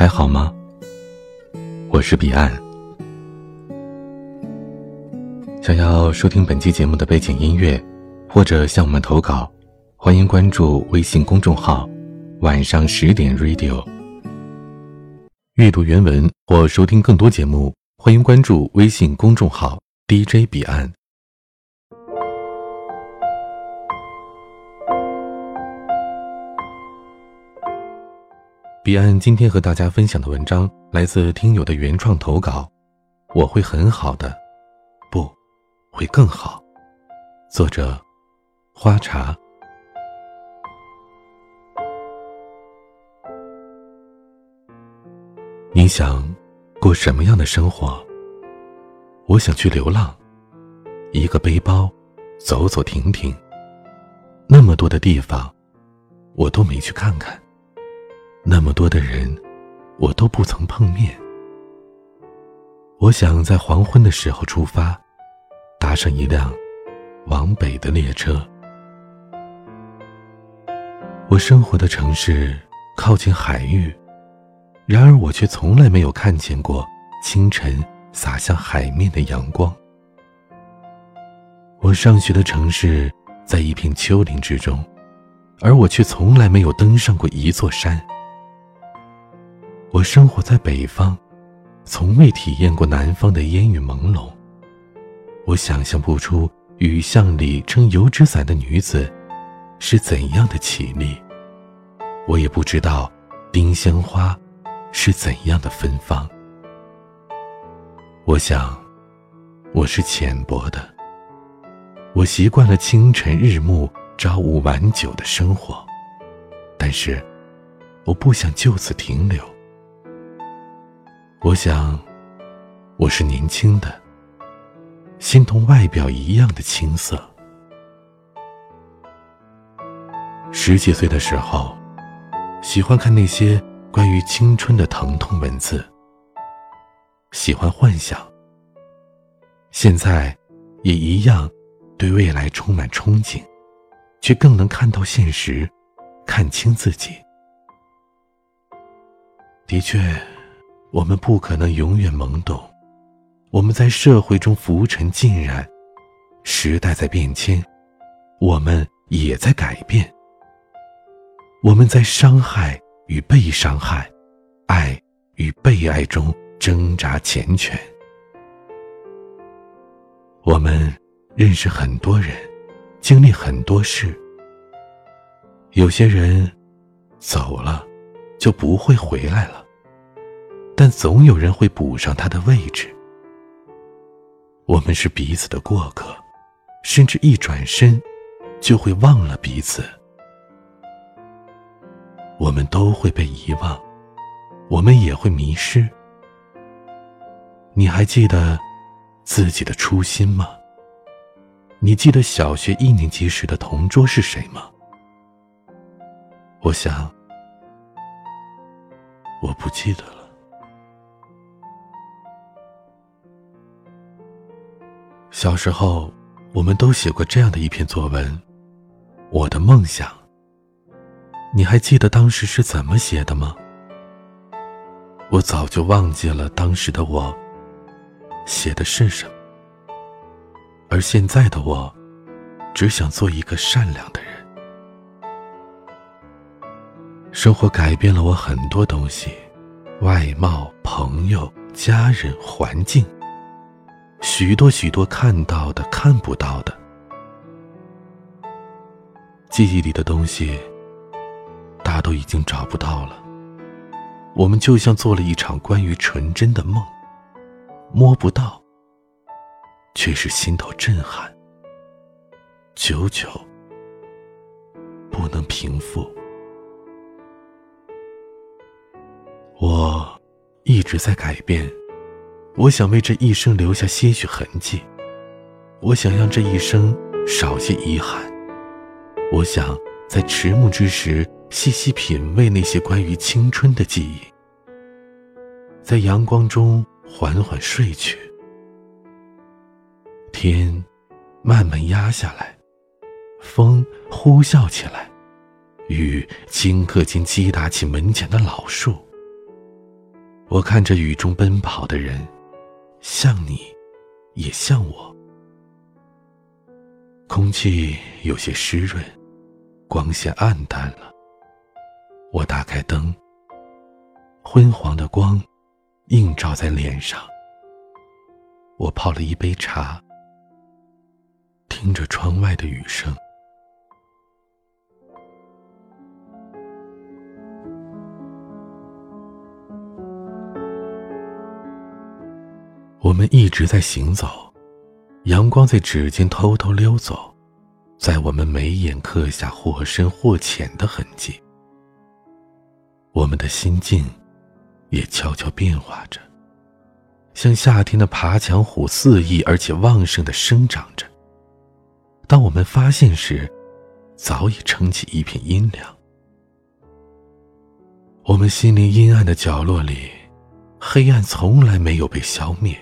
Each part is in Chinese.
还好吗？我是彼岸。想要收听本期节目的背景音乐，或者向我们投稿，欢迎关注微信公众号“晚上十点 Radio”。阅读原文或收听更多节目，欢迎关注微信公众号 “DJ 彼岸”。彼岸今天和大家分享的文章来自听友的原创投稿，我会很好的，不，会更好。作者：花茶。你想过什么样的生活？我想去流浪，一个背包，走走停停。那么多的地方，我都没去看看。那么多的人，我都不曾碰面。我想在黄昏的时候出发，搭上一辆往北的列车。我生活的城市靠近海域，然而我却从来没有看见过清晨洒向海面的阳光。我上学的城市在一片丘陵之中，而我却从来没有登上过一座山。我生活在北方，从未体验过南方的烟雨朦胧。我想象不出雨巷里撑油纸伞的女子是怎样的绮丽，我也不知道丁香花是怎样的芬芳。我想，我是浅薄的。我习惯了清晨日暮、朝五晚九的生活，但是，我不想就此停留。我想，我是年轻的，心同外表一样的青涩。十几岁的时候，喜欢看那些关于青春的疼痛文字，喜欢幻想。现在，也一样，对未来充满憧憬，却更能看到现实，看清自己。的确。我们不可能永远懵懂，我们在社会中浮沉浸染，时代在变迁，我们也在改变。我们在伤害与被伤害，爱与被爱中挣扎缱绻。我们认识很多人，经历很多事。有些人走了，就不会回来了。但总有人会补上他的位置。我们是彼此的过客，甚至一转身，就会忘了彼此。我们都会被遗忘，我们也会迷失。你还记得自己的初心吗？你记得小学一年级时的同桌是谁吗？我想，我不记得了。小时候，我们都写过这样的一篇作文，《我的梦想》。你还记得当时是怎么写的吗？我早就忘记了当时的我写的是什么，而现在的我，只想做一个善良的人。生活改变了我很多东西，外貌、朋友、家人、环境。许多许多看到的、看不到的，记忆里的东西，大都已经找不到了。我们就像做了一场关于纯真的梦，摸不到，却是心头震撼，久久不能平复。我一直在改变。我想为这一生留下些许痕迹，我想让这一生少些遗憾，我想在迟暮之时细细品味那些关于青春的记忆，在阳光中缓缓睡去，天慢慢压下来，风呼啸起来，雨顷刻间击打起门前的老树，我看着雨中奔跑的人，像你，也像我。空气有些湿润，光线暗淡了。我打开灯，昏黄的光映照在脸上。我泡了一杯茶，听着窗外的雨声。我们一直在行走，阳光在指尖偷偷溜走，在我们眉眼刻下或深或浅的痕迹。我们的心境也悄悄变化着，像夏天的爬墙虎肆意而且旺盛的生长着。当我们发现时，早已撑起一片阴凉。我们心灵阴暗的角落里，黑暗从来没有被消灭。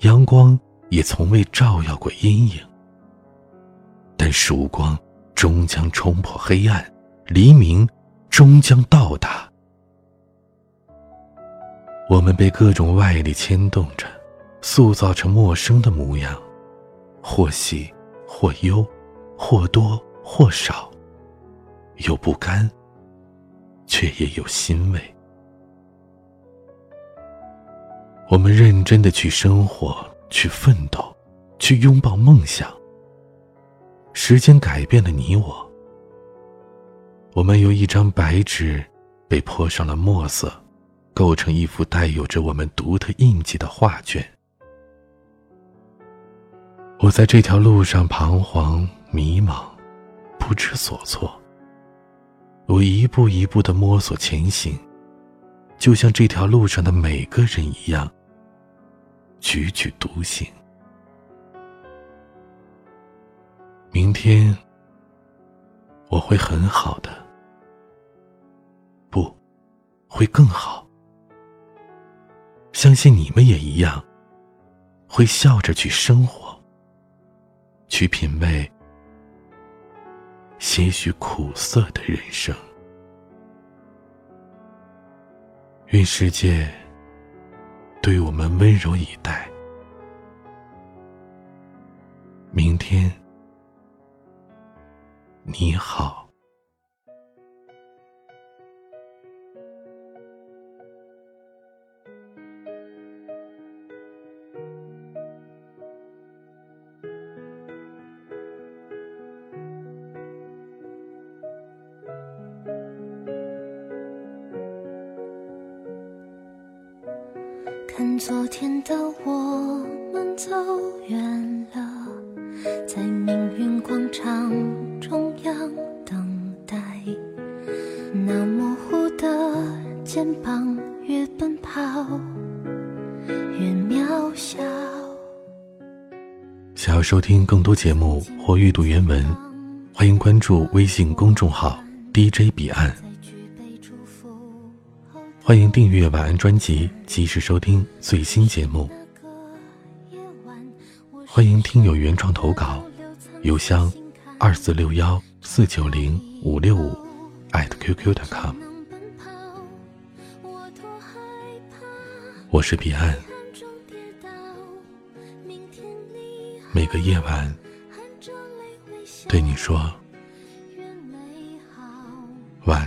阳光也从未照耀过阴影，但曙光终将冲破黑暗，黎明终将到达。我们被各种外力牵动着，塑造成陌生的模样，或喜或忧，或多或少，有不甘，却也有欣慰。我们认真的去生活，去奋斗，去拥抱梦想。时间改变了你我，我们由一张白纸被泼上了墨色，构成一幅带有着我们独特印记的画卷。我在这条路上彷徨迷茫，不知所措。我一步一步的摸索前行，就像这条路上的每个人一样。踽踽独行。明天我会很好的，不会更好。相信你们也一样，会笑着去生活，去品味些许苦涩的人生。愿世界。对我们温柔以待，明天你好。昨天的我们走远了，在命运广场中央等待。那模糊的肩膀，越奔跑越渺小。想要收听更多节目或阅读原文，欢迎关注微信公众号 DJ 彼岸。欢迎订阅晚安专辑，及时收听最新节目。欢迎听友原创投稿，邮箱二四六幺四九零五六五艾特 qq.com。我是彼岸，每个夜晚对你说晚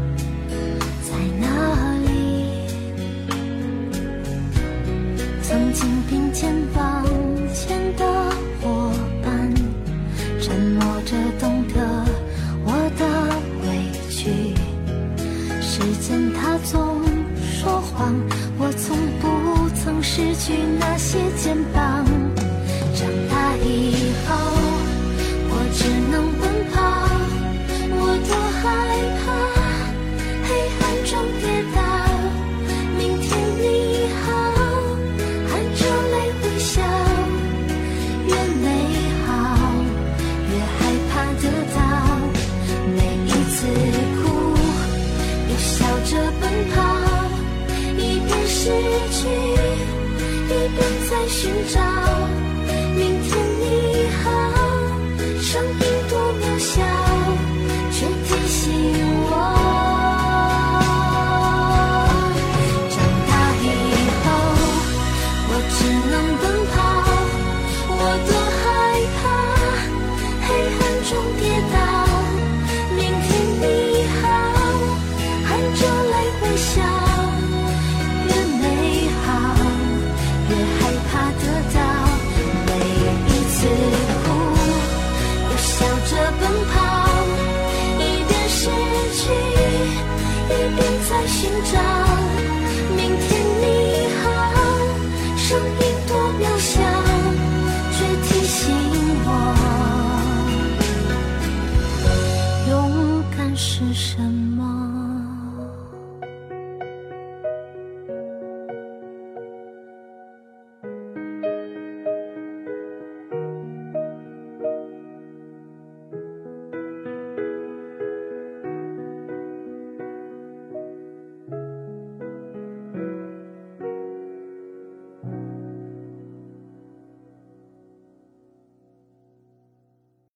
时间它总说谎我从不曾失去那些肩膀。长大以后找。找